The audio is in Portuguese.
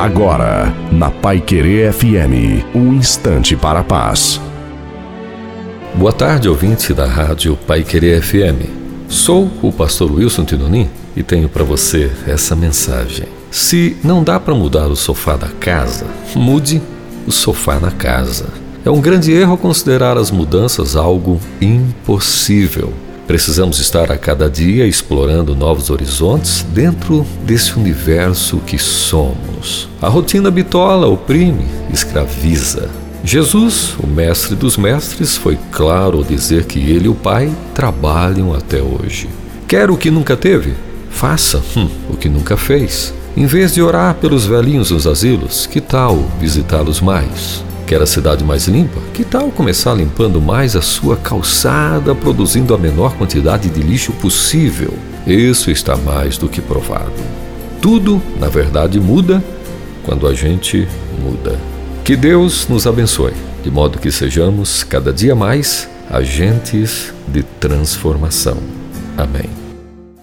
Agora, na Pai Querer FM, um instante para a paz. Boa tarde, ouvinte da rádio Pai Querer FM. Sou o pastor Wilson Tinonim e tenho para você essa mensagem. Se não dá para mudar o sofá da casa, mude o sofá na casa. É um grande erro considerar as mudanças algo impossível. Precisamos estar a cada dia explorando novos horizontes dentro desse universo que somos. A rotina bitola, oprime, escraviza. Jesus, o mestre dos mestres, foi claro ao dizer que ele e o Pai trabalham até hoje. Quer o que nunca teve? Faça hum, o que nunca fez. Em vez de orar pelos velhinhos nos asilos, que tal visitá-los mais? Quer a cidade mais limpa? Que tal começar limpando mais a sua calçada, produzindo a menor quantidade de lixo possível? Isso está mais do que provado. Tudo, na verdade, muda quando a gente muda. Que Deus nos abençoe, de modo que sejamos cada dia mais agentes de transformação. Amém.